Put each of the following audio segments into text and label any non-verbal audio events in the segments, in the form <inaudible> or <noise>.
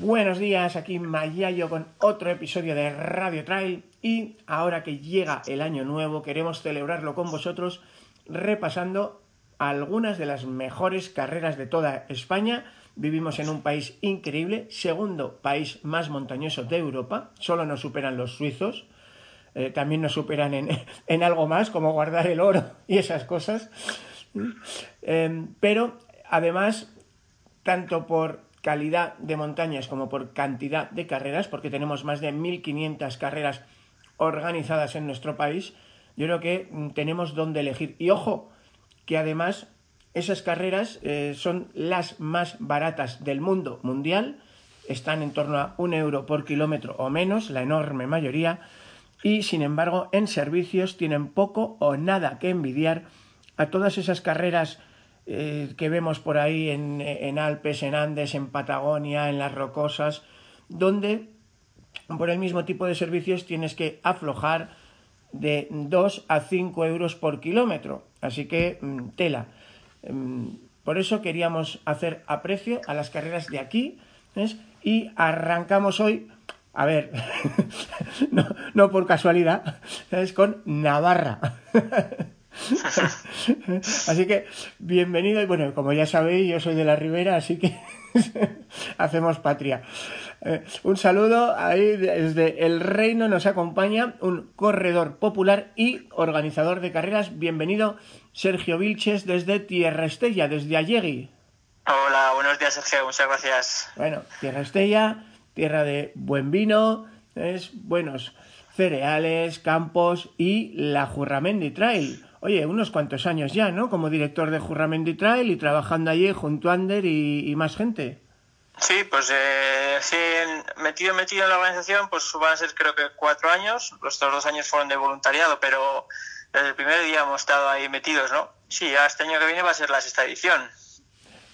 Buenos días, aquí Mayayo con otro episodio de Radio Trail y ahora que llega el año nuevo queremos celebrarlo con vosotros repasando algunas de las mejores carreras de toda España. Vivimos en un país increíble, segundo país más montañoso de Europa, solo nos superan los suizos, eh, también nos superan en, <laughs> en, algo más como guardar el oro y esas cosas. Eh, pero además, tanto por calidad de montañas como por cantidad de carreras, porque tenemos más de 1.500 carreras organizadas en nuestro país, yo creo que mm, tenemos donde elegir. Y ojo, que además esas carreras eh, son las más baratas del mundo mundial, están en torno a un euro por kilómetro o menos, la enorme mayoría, y sin embargo en servicios tienen poco o nada que envidiar a todas esas carreras eh, que vemos por ahí en, Alpes, en Andes, en Patagonia, en las rocosas, donde por el mismo tipo de servicios tienes que aflojar de 2 a 5 euros por kilómetro. Así que mm, tela. Mm, por eso queríamos hacer aprecio a las carreras de aquí ¿ves? y arrancamos hoy, a ver, <laughs> no, no por casualidad, es con Navarra. <laughs> <laughs> así que bienvenido y bueno, como ya sabéis, yo soy de la Ribera, así que <laughs> hacemos patria. Eh, un saludo ahí desde el reino nos acompaña un corredor popular y organizador de carreras. Bienvenido Sergio Vilches desde Tierra Estella, desde Allegui. Hola, buenos días Sergio, muchas gracias. Bueno, Tierra Estella, tierra de buen vino, es buenos cereales, campos y la Jurramendi Trail oye, unos cuantos años ya, ¿no? Como director de Jurramendi Trail y trabajando allí junto a Ander y, más gente. Sí, pues eh, metido, metido en la organización, pues van a ser creo que cuatro años. Los otros dos años fueron de voluntariado, pero desde el primer día hemos estado ahí metidos, ¿no? Sí, ya este año que viene va a ser la sexta edición.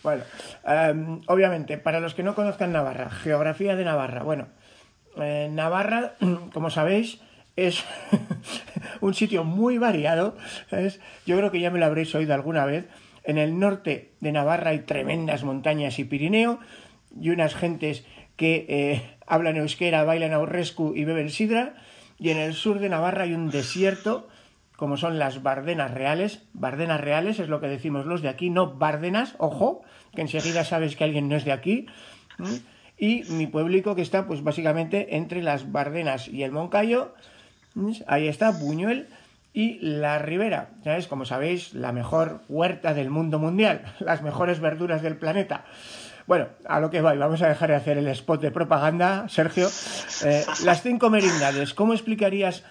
Bueno, em, obviamente, para los que no conozcan Navarra, geografía de Navarra. Bueno, eh, Navarra, <clears throat> como sabéis, es <laughs> un sitio muy variado. Yo creo que ya me lo habréis oído alguna vez. En el norte de Navarra hay tremendas montañas y Pirineo y unas gentes que eh, hablan euskera, bailan aurrescu y beben sidra. Y en el sur de Navarra hay un desierto, como son las Bardenas Reales. Bardenas Reales es lo que decimos los de aquí, no Bardenas, ojo, que enseguida sabes que alguien no es de aquí. Y mi pueblico que está pues básicamente entre las Bardenas y el Moncayo Ahí está Buñuel y la Ribera. Es, como sabéis, la mejor huerta del mundo mundial, <laughs> las mejores verduras del planeta. Bueno, a lo que voy, vamos a dejar de hacer el spot de propaganda, Sergio. Eh, las cinco merindades, ¿cómo explicarías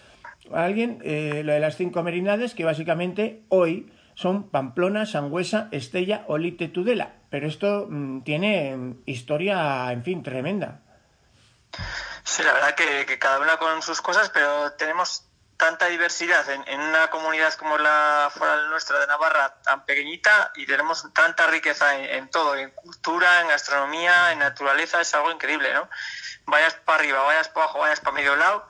a alguien eh, lo de las cinco merindades que básicamente hoy son Pamplona, Sangüesa, Estella, Olite, Tudela? Pero esto mm, tiene mm, historia, en fin, tremenda. Sí, la verdad que, cada una con sus cosas, pero tenemos tanta diversidad en, una comunidad como la nuestra de Navarra, tan pequeñita, y tenemos tanta riqueza en, todo, en cultura, en gastronomía, en naturaleza, es algo increíble, ¿no? Vayas para arriba, vayas para abajo, vayas para medio lado,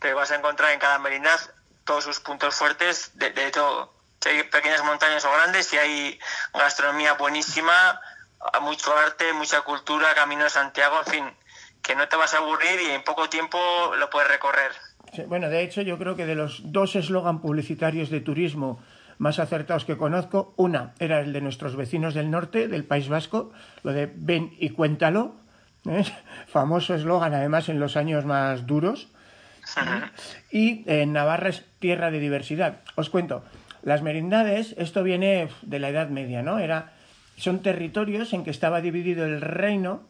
te vas a encontrar en cada merindad todos sus puntos fuertes de, de todo. Si hay pequeñas montañas o grandes, si hay gastronomía buenísima, mucho arte, mucha cultura, Camino de Santiago, en fin, que no te vas a aburrir y en poco tiempo lo puedes recorrer. bueno, de hecho yo creo que de los dos eslogan publicitarios de turismo más acertados que conozco, una era el de nuestros vecinos del norte, del País Vasco, lo de ven y cuéntalo, ¿eh? <laughs> famoso eslogan además en los años más duros, y en Navarra es tierra de diversidad. Os cuento, las merindades, esto viene de la Edad Media, ¿no? Era, son territorios en que estaba dividido el reino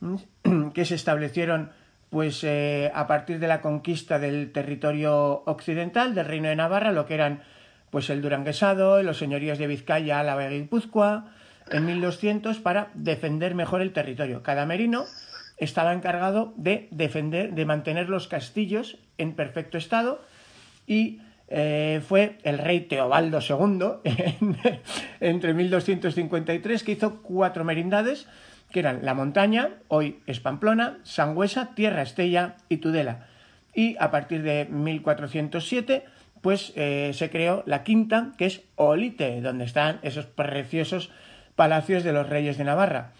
<clears throat> que se establecieron pues eh, a partir de la conquista del territorio occidental del reino de Navarra, lo que eran pues el duranguesado, los señoríos de Vizcaya, Álava y Guipúzcoa, en 1200 para defender mejor el territorio. Cada merino estaba encargado de defender, de mantener los castillos en perfecto estado y eh, fue el rey Teobaldo II <laughs> entre 1253 que hizo cuatro merindades que eran La Montaña, hoy es Pamplona, Sangüesa, Tierra Estella y Tudela. Y a partir de 1407 pues eh, se creó la quinta, que es Olite, donde están esos preciosos palacios de los reyes de Navarra.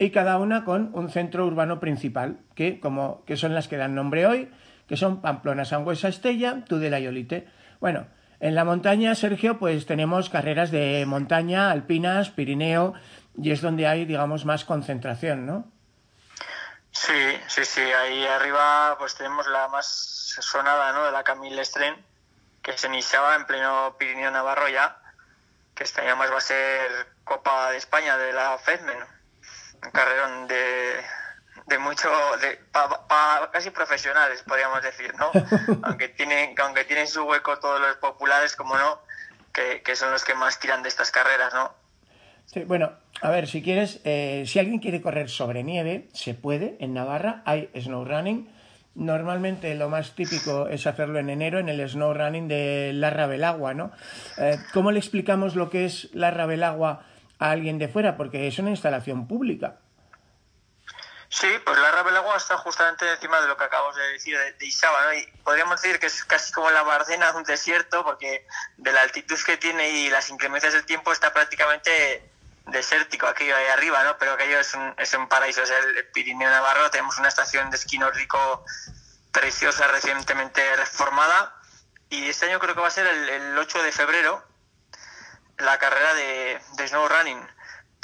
Y cada una con un centro urbano principal, que, como, que son las que dan nombre hoy, que son Pamplona, Sangüesa, Estella, Tudela y Olite. Bueno, en la montaña, Sergio, pues tenemos carreras de montaña, alpinas, Pirineo, y es donde hay, digamos, más concentración, ¿no? Sí, sí, sí. Ahí arriba, pues tenemos la más sonada, ¿no? De la Camille Estren, que se iniciaba en pleno Pirineo Navarro ya, que este año más va a ser Copa de España de la FEDME, Un carrerón de, de mucho, de, casi profesionales, podríamos decir, ¿no? <laughs> aunque, tienen, aunque tienen su hueco todos los populares, como no, que, que son los que más tiran de estas carreras, ¿no? Sí, bueno, a ver, si quieres, eh, si alguien quiere correr sobre nieve, se puede. En Navarra hay snow running. Normalmente lo más típico es hacerlo en enero en el snow running de Larra Belagua, ¿no? Eh, ¿Cómo le explicamos lo que es Larra Belagua a alguien de fuera? Porque es una instalación pública. Sí, pues la Rabelagua está justamente encima de lo que acabamos de decir de, de Isaba, ¿no? Y podríamos decir que es casi como la Bardena de un desierto, porque de la altitud que tiene y las inclemencias del tiempo está prácticamente desértico aquello ahí arriba, ¿no? Pero aquello es un, es un paraíso, es el Pirineo Navarro, tenemos una estación de esquí nórdico preciosa, recientemente reformada, y este año creo que va a ser el, 8 de febrero la carrera de, de snow running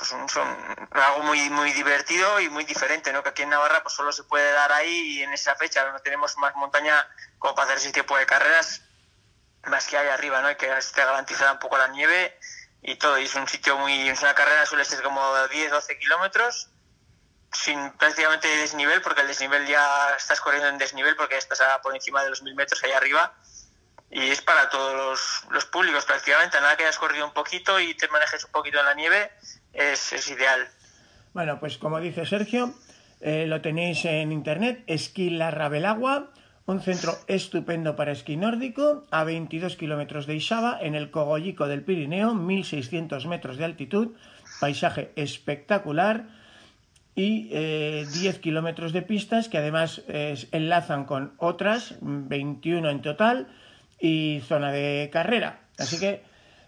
pues son algo muy muy divertido y muy diferente, ¿no? Que aquí en Navarra pues solo se puede dar ahí y en esa fecha no tenemos más montaña como para hacer ese tipo de carreras más que hay arriba, ¿no? Hay que esté garantizada un poco la nieve y todo. Y es un sitio muy, es una carrera suele ser como 10, 12 kilómetros sin prácticamente desnivel, porque el desnivel ya estás corriendo en desnivel porque estás por encima de los mil metros allá arriba y es para todos los, los públicos prácticamente. Nada que hayas corrido un poquito y te manejes un poquito en la nieve es, ideal. Bueno, pues como dice Sergio, eh, lo tenéis en internet, Esquí La Rabelagua, un centro estupendo para esquí nórdico, a 22 kilómetros de Isaba, en el Cogollico del Pirineo, 1600 metros de altitud, paisaje espectacular y 10 eh, kilómetros de pistas que además enlazan con otras, 21 en total, y zona de carrera. Así que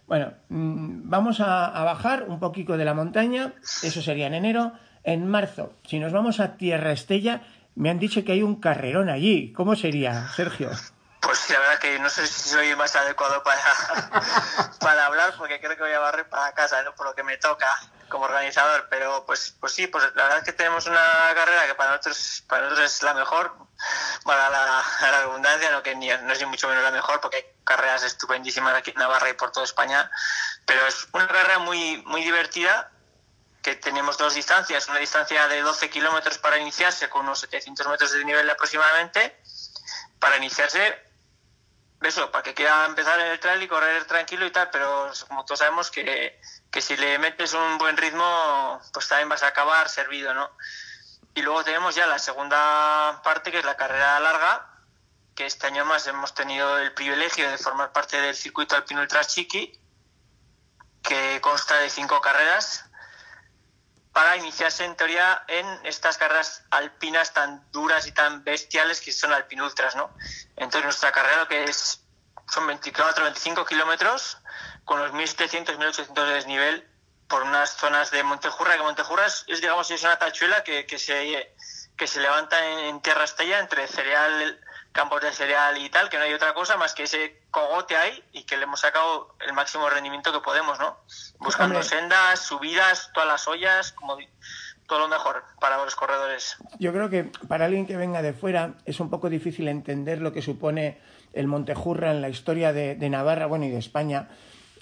bueno, mm, vamos a, bajar un poquito de la montaña, eso sería en enero. En marzo, si nos vamos a Tierra Estella, me han dicho que hay un carrerón allí. ¿Cómo sería, Sergio? Pues la verdad que no sé si soy más adecuado para, <laughs> para hablar, porque creo que voy a barrer para casa, ¿no? por lo que me toca como organizador. Pero pues, pues sí, pues la verdad es que tenemos una carrera que para nosotros, para nosotros es la mejor, para la, la abundancia, no que ni, no es ni mucho menos la mejor, porque hay carreras estupendísimas aquí en Navarra y por toda España. Pero es una carrera muy, muy divertida que tenemos dos distancias, una distancia de 12 kilómetros para iniciarse con unos 700 metros de nivel aproximadamente, para iniciarse eso, para que quiera empezar en el trail y correr tranquilo y tal, pero como todos sabemos que, que si le metes un buen ritmo, pues también vas a acabar servido, ¿no? Y luego tenemos ya la segunda parte, que es la carrera larga, que este año más hemos tenido el privilegio de formar parte del circuito alpino Ultra Chiqui, que consta de cinco carreras, para iniciarse en teoría en estas carreras alpinas tan duras y tan bestiales que son alpinultras, ¿no? Entonces nuestra carrera lo que es son 24, 25 kilómetros con los 1700, 1800 de desnivel por unas zonas de Montejurra, que Montejurra es, digamos, es una tachuela que, que se que se levanta en, en tierra estella entre cereal campos de cereal y tal, que no hay otra cosa más que ese cogote ahí y que le hemos sacado el máximo rendimiento que podemos, ¿no? Buscando sendas, subidas, todas las ollas, como todo lo mejor para los corredores. Yo creo que para alguien que venga de fuera es un poco difícil entender lo que supone el Montejurra en la historia de, de Navarra, bueno, y de España.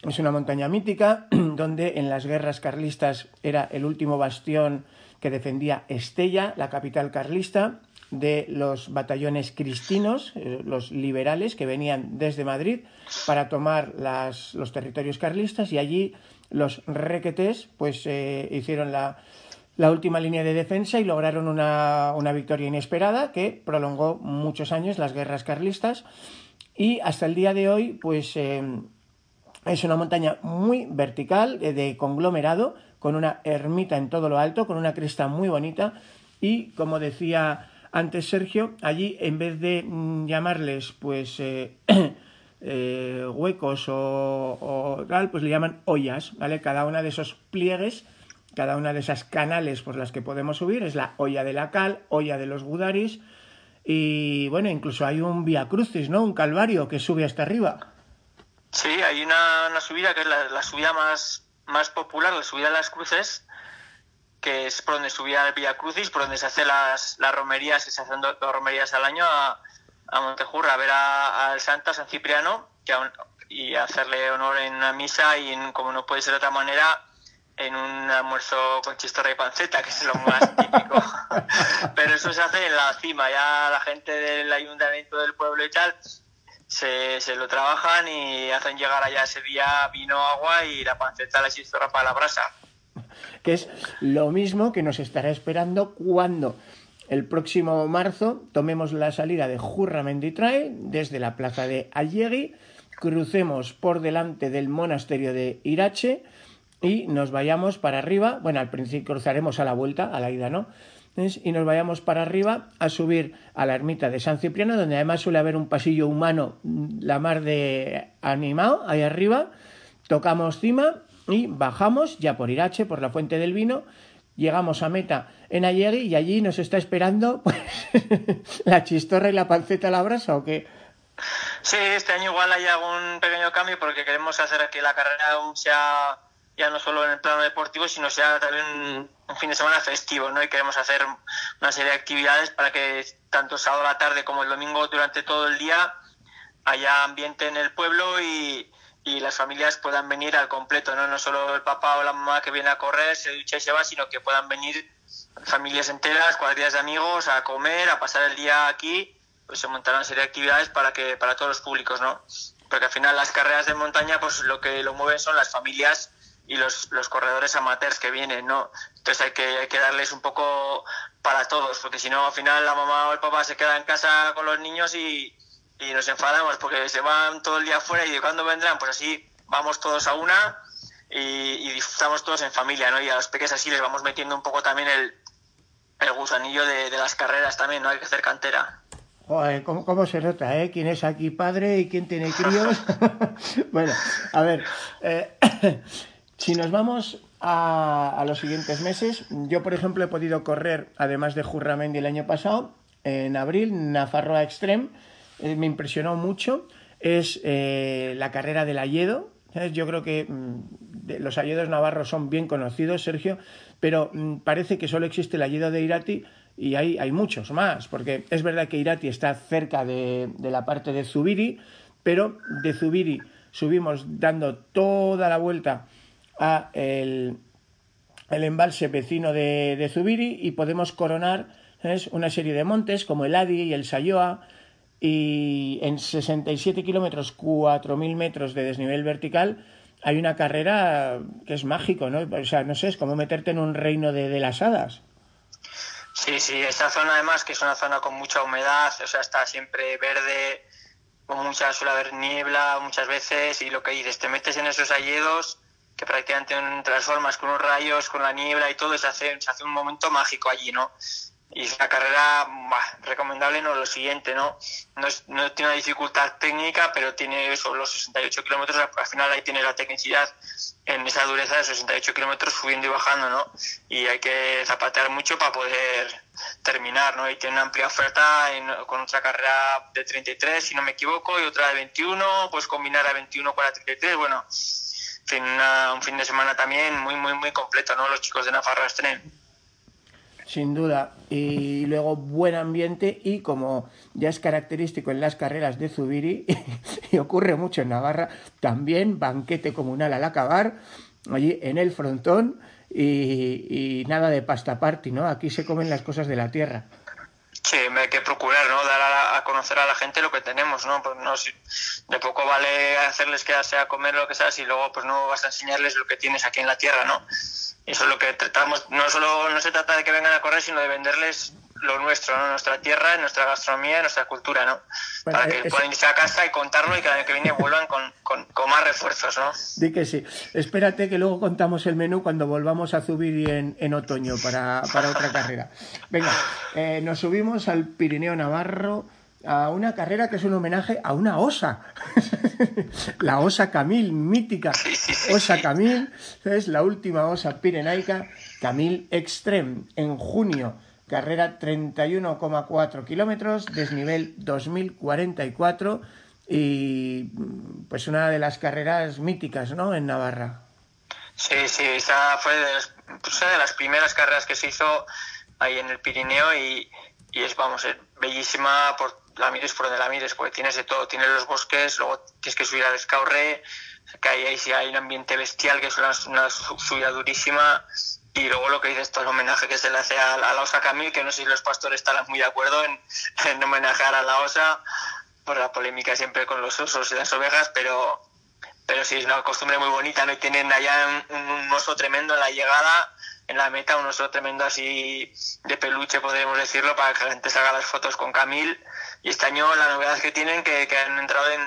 Es una montaña mítica <clears throat> donde en las guerras carlistas era el último bastión que defendía Estella, la capital carlista, de los batallones cristinos, eh, los liberales que venían desde Madrid para tomar los territorios carlistas y allí los requetés pues eh, hicieron la, última línea de defensa y lograron una, victoria inesperada que prolongó muchos años las guerras carlistas. Y hasta el día de hoy pues eh, es una montaña muy vertical de conglomerado con una ermita en todo lo alto con una cresta muy bonita y como decía antes Sergio allí en vez de mm, llamarles pues Eh, <clears throat> huecos o, tal, pues le llaman ollas, ¿vale? Cada una de esos pliegues, cada una de esas canales por las que podemos subir es la olla de la cal, olla de los gudaris y bueno, incluso hay un via crucis, ¿no? Un calvario que sube hasta arriba. Sí, hay una, subida que es la, subida más, más popular, la subida de las cruces, que es por donde subía el Via Crucis, por donde se hacen las, las romerías, se hacen dos romerías al año a, a Montejurra a ver al Santo San Cipriano y hacerle honor en una misa y en, como no puede ser de otra manera en un almuerzo con chistorra y panceta, que es lo más <laughs> típico. <laughs> Pero eso se hace en la cima, ya la gente del ayuntamiento del pueblo y tal se, se lo trabajan y hacen llegar allá ese día vino, agua y la panceta, la chistorra para la brasa. Que es lo mismo que nos estará esperando cuando el próximo marzo tomemos la salida de Jurramendi Trail desde la plaza de Allegui, crucemos por delante del monasterio de Irache y nos vayamos para arriba. Bueno, al principio cruzaremos a la vuelta, a la ida, ¿no? Y nos vayamos para arriba a subir a la ermita de San Cipriano, donde además suele haber un pasillo humano, la mar de animado, ahí arriba. Tocamos cima y bajamos ya por Irache, por la fuente del vino, llegamos a meta en Ayegui y allí nos está esperando <laughs> pues, la chistorra y la panceta a la brasa o qué. Sí, este año igual hay algún pequeño cambio porque queremos hacer que la carrera sea ya no solo en el plano deportivo, sino sea también un fin de semana festivo, ¿no? Y queremos hacer una serie de actividades para que tanto sábado a la tarde como el domingo durante todo el día haya ambiente en el pueblo y, y las familias puedan venir al completo, ¿no? No solo el papá o la mamá que viene a correr, se ducha y se va, sino que puedan venir familias enteras, cuadrillas de amigos a comer, a pasar el día aquí, pues se montarán una serie de actividades para que para todos los públicos, ¿no? Porque al final las carreras de montaña, pues lo que lo mueven son las familias y los, los corredores amateurs que vienen, ¿no? Entonces hay que, hay que darles un poco para todos, porque si no, al final la mamá o el papá se queda en casa con los niños y, y nos enfadamos porque se van todo el día afuera y de cuándo vendrán, pues así vamos todos a una y, disfrutamos todos en familia, ¿no? Y a los peques así les vamos metiendo un poco también el, el gusanillo de, las carreras también, ¿no? Hay que hacer cantera. Joder, ¿cómo, se nota, eh? ¿Quién es aquí padre y quién tiene críos? <laughs> bueno, a ver, eh, <coughs> si nos vamos a, a, los siguientes meses, yo por ejemplo he podido correr, además de Jurramendi el año pasado, en abril, Nafarroa Extreme, eh, me impresionó mucho es eh, la carrera del Ayedo. Yo creo que mm, los Ayedos navarros son bien conocidos, Sergio, pero mm, parece que solo existe el Ayedo de Irati y hay, hay muchos más, porque es verdad que Irati está cerca de, la parte de Zubiri, pero de Zubiri subimos dando toda la vuelta a el, embalse vecino de, de, Zubiri y podemos coronar una serie de montes como el Adi y el Sayoa, y en 67 kilómetros, 4.000 metros de desnivel vertical, hay una carrera que es mágico, ¿no? O sea, no sé, es como meterte en un reino de, de las hadas. Sí, sí, esta zona además que es una zona con mucha humedad, o sea, está siempre verde, con mucha, suele haber niebla muchas veces y lo que dices, te metes en esos alledos que prácticamente transformas con unos rayos, con la niebla y todo, se hace, se hace un momento mágico allí, ¿no? Y una carrera recomendable no lo siguiente no no, es, no, tiene una dificultad técnica pero tiene eso los 68 kilómetros al final ahí tiene la tecnicidad en esa dureza de 68 kilómetros subiendo y bajando no y hay que zapatear mucho para poder terminar no y tiene una amplia oferta con otra carrera de 33 si no me equivoco y otra de 21 pues combinar a 21 con la 33 bueno fin, un fin de semana también muy muy muy completo no los chicos de Nafarra Stream sin duda. Y luego buen ambiente y como ya es característico en las carreras de Zubiri <laughs> y ocurre mucho en Navarra, también banquete comunal al acabar, allí en el frontón y, nada de pasta party, ¿no? Aquí se comen las cosas de la tierra. Sí, hay que procurar, conocer a la gente lo que tenemos, ¿no? Pues no, si, de poco vale hacerles quedarse a comer lo que sea si luego pues no vas a enseñarles lo que tienes aquí en la tierra, ¿no? Eso es lo que tratamos, no solo no se trata de que vengan a correr, sino de venderles lo nuestro, ¿no? nuestra tierra, nuestra gastronomía, nuestra cultura, ¿no? Para que puedan irse a casa y contarlo y que el año que viene vuelvan con, con, con, más refuerzos, ¿no? Di que sí. Espérate que luego contamos el menú cuando volvamos a subir en, en otoño para, para, otra carrera. Venga, eh, nos subimos al Pirineo Navarro a una carrera que es un homenaje a una osa. <laughs> la osa Camil, mítica osa Camil. Es la última osa pirenaica, Camil Extreme, en junio carrera 31,4 kilómetros, desnivel 2044 y pues una de las carreras míticas, ¿no? En Navarra. Sí, sí, esa fue de las, de las primeras carreras que se hizo ahí en el Pirineo y, y es, vamos, bellísima por la mires por donde la mires, porque tienes de todo, tienes los bosques, luego tienes que subir al Escaurre, que ahí, ahí sí hay un ambiente bestial, que es una, subida durísima, y luego lo que dices, esto el homenaje que se le hace a, la osa Camil, que no sé si los pastores están muy de acuerdo en, en homenajear a la osa, por la polémica siempre con los osos y las ovejas, pero, pero sí es una costumbre muy bonita, ¿no? Tienen allá un, oso tremendo en la llegada, en la meta, un oso tremendo así de peluche, podríamos decirlo, para que la gente salga las fotos con Camil. Y este año la novedad que tienen, que, que han entrado en,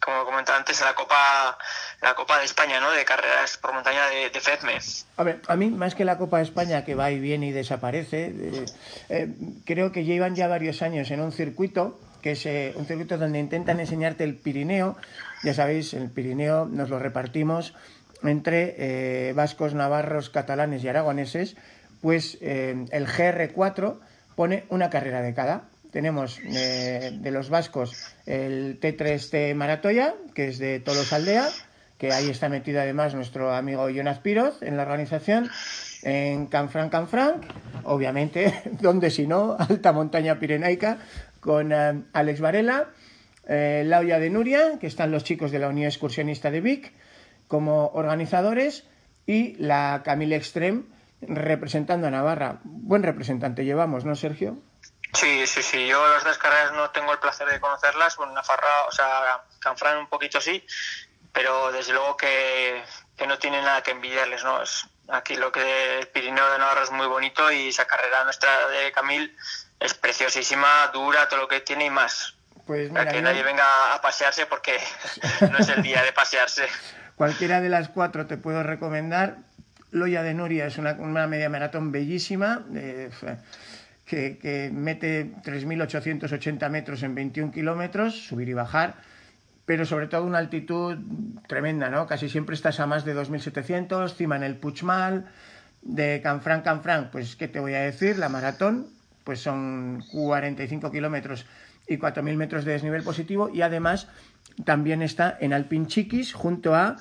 como comentaba antes, en la Copa, la Copa de España, ¿no? De carreras por montaña de, de FEDME. A ver, a mí, más que la Copa de España, que va y viene y desaparece, eh, eh, creo que llevan ya varios años en un circuito, que es eh, un circuito donde intentan enseñarte el Pirineo. Ya sabéis, el Pirineo nos lo repartimos entre vascos, navarros, catalanes y aragoneses. Pues el GR4 pone una carrera de cada tenemos eh, de los vascos el T3T Maratoya, que es de Tolos Aldea, que ahí está metido además nuestro amigo Jonas Piroz en la organización. En Canfranc Canfranc, obviamente, <laughs> donde si no, alta montaña pirenaica, con eh, Alex Varela, eh, la olla de Nuria, que están los chicos de la Unión Excursionista de Vic como organizadores, y la Camille Extreme representando a Navarra. Buen representante llevamos, ¿no, Sergio? Sí, sí, sí. Yo las dos carreras no tengo el placer de conocerlas. Bueno, Nafarra, o sea, Canfrán un poquito sí, pero desde luego que, que no tiene nada que envidiarles, ¿no? Es, aquí lo que el Pirineo de Navarra es muy bonito y esa carrera nuestra de Camil es preciosísima, dura, todo lo que tiene y más. Pues mira, que nadie venga a pasearse porque <laughs> no es el día de pasearse. Cualquiera de las cuatro te puedo recomendar. Loya de Nuria es una, media maratón bellísima. Eh, que, que mete 3.880 metros en 21 kilómetros, subir y bajar, pero sobre todo una altitud tremenda, ¿no? Casi siempre estás a más de 2.700, cima en el Puchmal, de Canfranc, Canfranc, pues, ¿qué te voy a decir? La maratón, pues son 45 kilómetros y 4.000 metros de desnivel positivo y además también está en Alpinchiquis junto a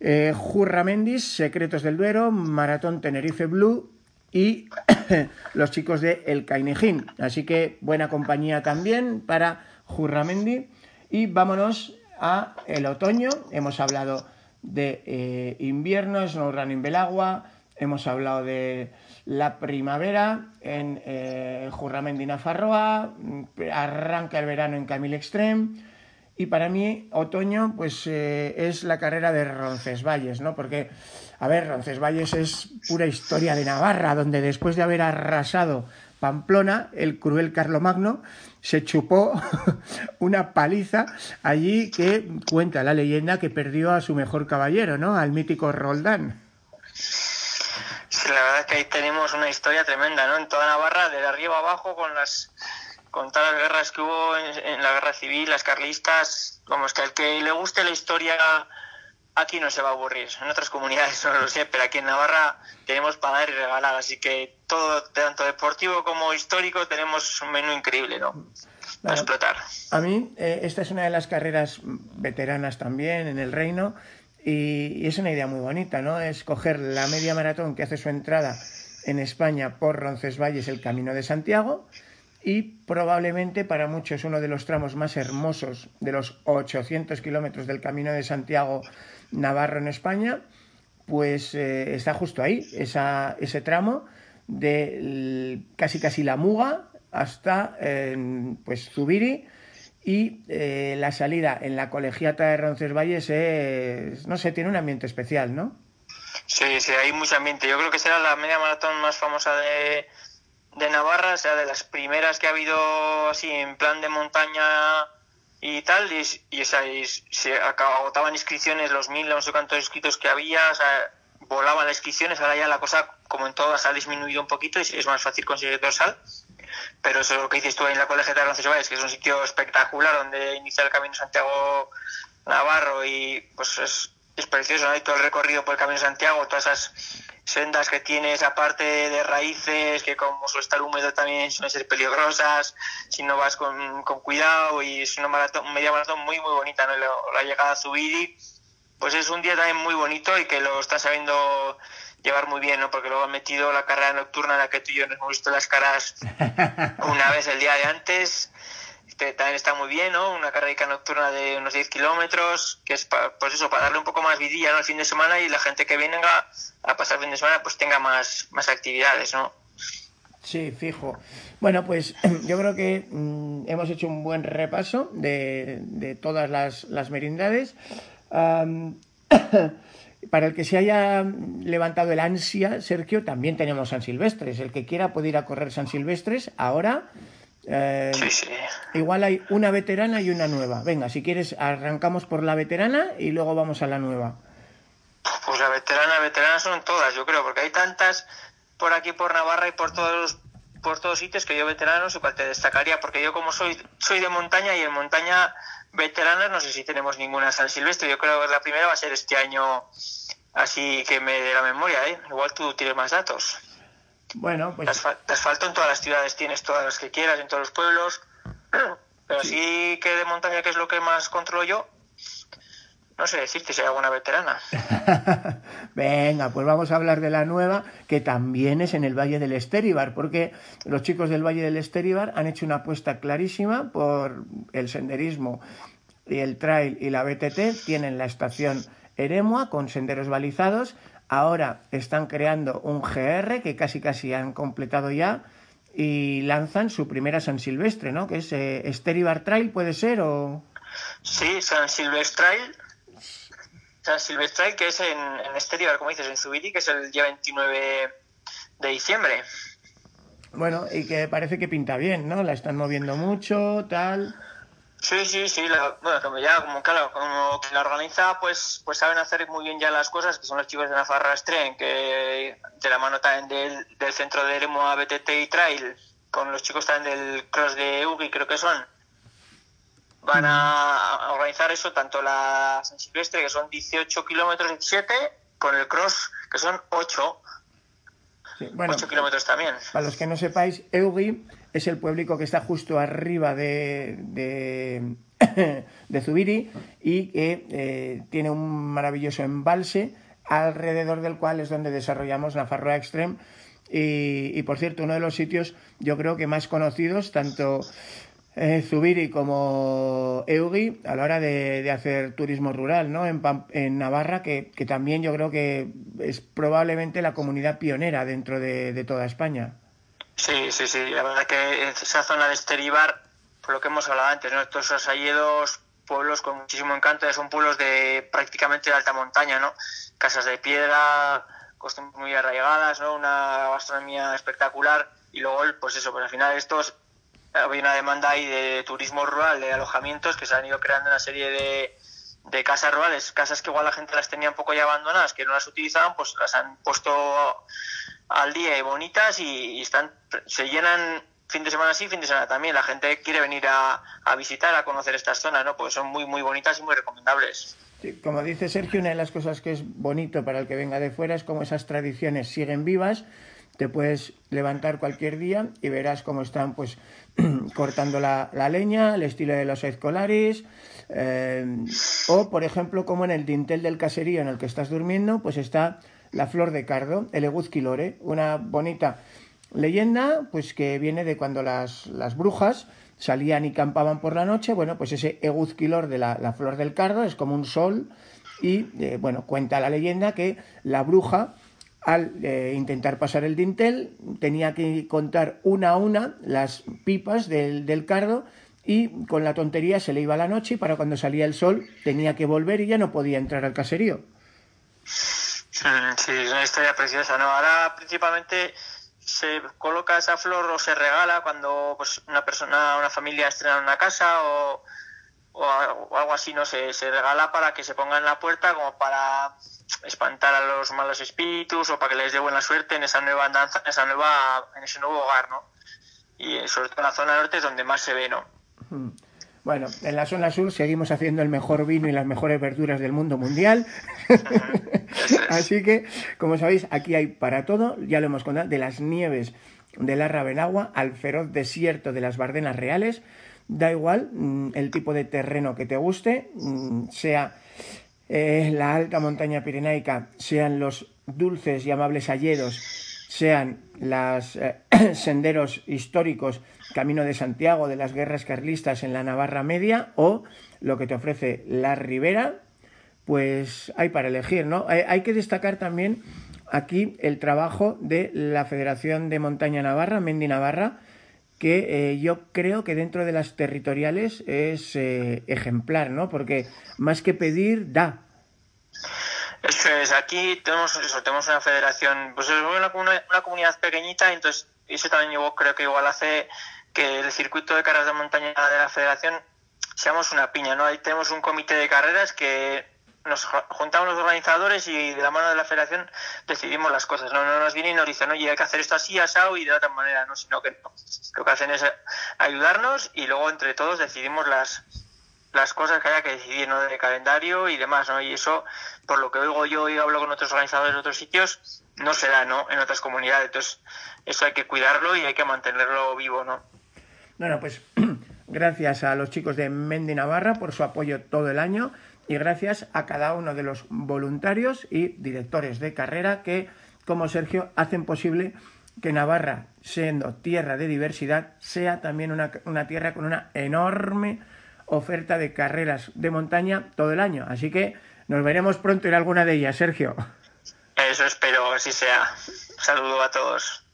eh, Secretos del Duero, Maratón Tenerife Blue y <coughs> los chicos de El Cainijín. Así que buena compañía también para Jurramendi. Y vámonos a el otoño. Hemos hablado de eh, invierno, Snow Running Belagua. Hemos hablado de la primavera en eh, Jurramendi Nafarroa. Arranca el verano en Camille Extreme. Y para mí, otoño, pues eh, es la carrera de Roncesvalles, ¿no? Porque a ver, Roncesvalles es pura historia de Navarra, donde después de haber arrasado Pamplona, el cruel Carlomagno se chupó <laughs> una paliza allí que cuenta la leyenda que perdió a su mejor caballero, ¿no? Al mítico Roldán. Sí, la verdad es que ahí tenemos una historia tremenda, ¿no? En toda Navarra, de arriba abajo, con las con todas las guerras que hubo en, en la guerra civil, las carlistas, como es que al que le guste la historia aquí no se va a aburrir. En otras comunidades <laughs> no lo sé, pero aquí en Navarra tenemos para dar y regalar, así que todo, tanto deportivo como histórico, tenemos un menú increíble, ¿no? Para explotar. A mí, eh, esta es una de las carreras veteranas también en el reino y, es una idea muy bonita, ¿no? Es coger la media maratón que hace su entrada en España por Roncesvalles, el Camino de Santiago, y probablemente para muchos uno de los tramos más hermosos de los 800 kilómetros del Camino de Santiago Navarro en España, pues eh, está justo ahí, esa, ese tramo de casi casi la Muga hasta pues Zubiri y eh, la salida en la colegiata de Roncesvalles es, no sé, tiene un ambiente especial, ¿no? Sí, sí, hay mucho ambiente. Yo creo que será la media maratón más famosa de, de Navarra, o sea, de las primeras que ha habido así en plan de montaña y tal, y, y, se agotaban inscripciones, los mil, no sé cuántos inscritos que había, o sea, volaban las inscripciones, ahora ya la cosa, como en todas, ha disminuido un poquito y es más fácil conseguir dorsal. Pero eso es lo que dices tú en la colegeta de Roncesvalles, que es un sitio espectacular donde inicia el Camino Santiago Navarro y pues es, es precioso, ¿no? Hay todo el recorrido por el Camino Santiago, todas esas sendas que tiene esa parte de raíces que como suele estar húmedo también suelen ser peligrosas si no vas con, con cuidado y es una maratón, media maratón muy muy bonita ¿no? la, llegada a Zubiri pues es un día también muy bonito y que lo está sabiendo llevar muy bien, ¿no? Porque luego han metido la carrera nocturna en la que tú y yo nos hemos visto las caras <laughs> una vez el día de antes. También está muy bien, ¿no? Una carrera nocturna de unos 10 kilómetros, que es para, pues eso, para darle un poco más vidilla. El fin de semana y la gente que venga a pasar el fin de semana pues tenga más, más actividades, ¿no? Sí, fijo. Bueno, pues <clears throat> yo creo que mm, hemos hecho un buen repaso de, todas las merindades. <coughs> Para el que se haya levantado el ansia, Sergio, también tenemos San Silvestres. El que quiera puede ir a correr San Silvestres ahora. Eh, sí, sí. Igual hay una veterana y una nueva. Venga, si quieres, arrancamos por la veterana y luego vamos a la nueva. Pues la veterana, veterana son todas, yo creo, porque hay tantas por aquí, por Navarra y por todos por todos sitios que yo veteranos igual te destacaría, porque yo como soy soy de montaña y en montaña veteranas, no sé si tenemos ninguna San Silvestre. Yo creo que la primera va a ser este año, así que me dé la memoria, ¿eh? Igual tú tienes más datos. Bueno, pues. Te asfalto en todas las ciudades, tienes todas las que quieras, en todos los pueblos. <clears throat> Pero sí, que de montaña, que es lo que más controlo yo, no sé decirte si hay alguna veterana. <laughs> Venga, pues vamos a hablar de la nueva, que también es en el Valle del Esteribar, porque los chicos del Valle del Esteribar han hecho una apuesta clarísima por el senderismo y el trail y la BTT. Tienen la estación Eremua con senderos balizados. Ahora están creando un GR que casi casi han completado ya y lanzan su primera San Silvestre, ¿no? Que es eh, Esteribar Trail, ¿puede ser? o...? Sí, San Silvestre Trail San Silvestre, que es en, en exterior, como dices, en Zubiri, que es el día 29 de diciembre. Bueno, y que parece que pinta bien, ¿no? La están moviendo mucho, tal. Sí, sí, sí. bueno, como ya, como claro, como que la organiza, pues, pues saben hacer muy bien ya las cosas, que son los chicos de Nafarra Stren, que de la mano también del, del centro de Eremo a BTT y Trail, con los chicos también del cross de Ugi, creo que son van a organizar eso, tanto la San Silvestre, que son 18 kilómetros, 17, con el cross, que son 8. 8 kilómetros también. Para los que no sepáis, Eugi es el pueblico que está justo arriba de, de, <coughs> de Zubiri y que eh, tiene un maravilloso embalse alrededor del cual es donde desarrollamos la Farroa Extreme y, y, por cierto uno de los sitios yo creo que más conocidos tanto eh, Zubiri como Eugi a la hora de, hacer turismo rural ¿no? en, en Navarra, que, también yo creo que es probablemente la comunidad pionera dentro de, toda España. Sí, sí, sí. La verdad que esa zona de Esteribar, por lo que hemos hablado antes, ¿no? estos dos pueblos con muchísimo encanto, son pueblos de prácticamente de alta montaña, ¿no? Casas de piedra, costumbres muy arraigadas, ¿no? Una gastronomía espectacular y luego, pues eso, pues al final estos había una demanda ahí de turismo rural, de alojamientos, que se han ido creando una serie de, de casas rurales, casas que igual la gente las tenía un poco ya abandonadas, que no las utilizaban, pues las han puesto al día y bonitas y, están se llenan fin de semana sí, fin de semana también. La gente quiere venir a, a visitar, a conocer estas zonas, ¿no? Porque son muy, muy bonitas y muy recomendables. como dice Sergio, una de las cosas que es bonito para el que venga de fuera es como esas tradiciones siguen vivas te puedes levantar cualquier día y verás cómo están pues <clears throat> cortando la, leña, el estilo de los escolares, eh, o por ejemplo como en el dintel del caserío en el que estás durmiendo, pues está la flor de cardo, el eguzquilore, una bonita leyenda pues que viene de cuando las, las brujas salían y campaban por la noche, bueno, pues ese eguzquilor de la, la, flor del cardo es como un sol y, eh, bueno, cuenta la leyenda que la bruja eh, intentar pasar el dintel, tenía que contar una a una las pipas del, del cardo y con la tontería se le iba la noche y para cuando salía el sol tenía que volver y ya no podía entrar al caserío. Mm, sí, es una historia preciosa, ¿no? Ahora principalmente se coloca esa flor o se regala cuando pues una persona, una familia estrena una casa o, o, algo así, ¿no? Se, se regala para que se ponga en la puerta como para espantar a los malos espíritus o para que les dé buena suerte en esa nueva andanza, en esa nueva, en ese nuevo hogar, ¿no? Y sobre todo en la zona norte es donde más se ve, ¿no? Bueno, en la zona sur seguimos haciendo el mejor vino y las mejores verduras del mundo mundial. <laughs> Así que, como sabéis, aquí hay para todo, ya lo hemos contado, de las nieves de la Rabenagua al feroz desierto de las Bardenas Reales. Da igual mm, el tipo de terreno que te guste, mm, sea eh, la alta montaña pirenaica, sean los dulces y amables alleros sean los eh, <coughs> senderos históricos, Camino de Santiago, de las guerras carlistas en la Navarra Media, o lo que te ofrece la Ribera, pues hay para elegir, ¿no? Hay, que destacar también aquí el trabajo de la Federación de Montaña Navarra, Mendi Navarra, que eh, yo creo que dentro de las territoriales es eh, ejemplar, ¿no? Porque más que pedir, da. Eso es, aquí tenemos eso, tenemos una federación, pues es una, una, comunidad pequeñita, entonces eso también yo creo que igual hace que el circuito de carreras de montaña de la federación seamos una piña, ¿no? Ahí tenemos un comité de carreras que nos juntamos los organizadores y de la mano de la federación decidimos las cosas, ¿no? No nos vienen y nos dicen, oye, hay que hacer esto así, asado y de otra manera, ¿no? Sino que lo que hacen es ayudarnos y luego entre todos decidimos las, las cosas que haya que decidir, ¿no? De calendario y demás, ¿no? Y eso, por lo que oigo yo y hablo con otros organizadores de otros sitios, no se da, ¿no? En otras comunidades. Entonces, eso hay que cuidarlo y hay que mantenerlo vivo, ¿no? Bueno, pues <clears throat> gracias a los chicos de Mendi Navarra por su apoyo todo el año y gracias a cada uno de los voluntarios y directores de carrera que, como Sergio, hacen posible que Navarra, siendo tierra de diversidad, sea también una, una tierra con una enorme oferta de carreras de montaña todo el año. Así que nos veremos pronto en alguna de ellas, Sergio. Eso espero, así sea. saludo a todos.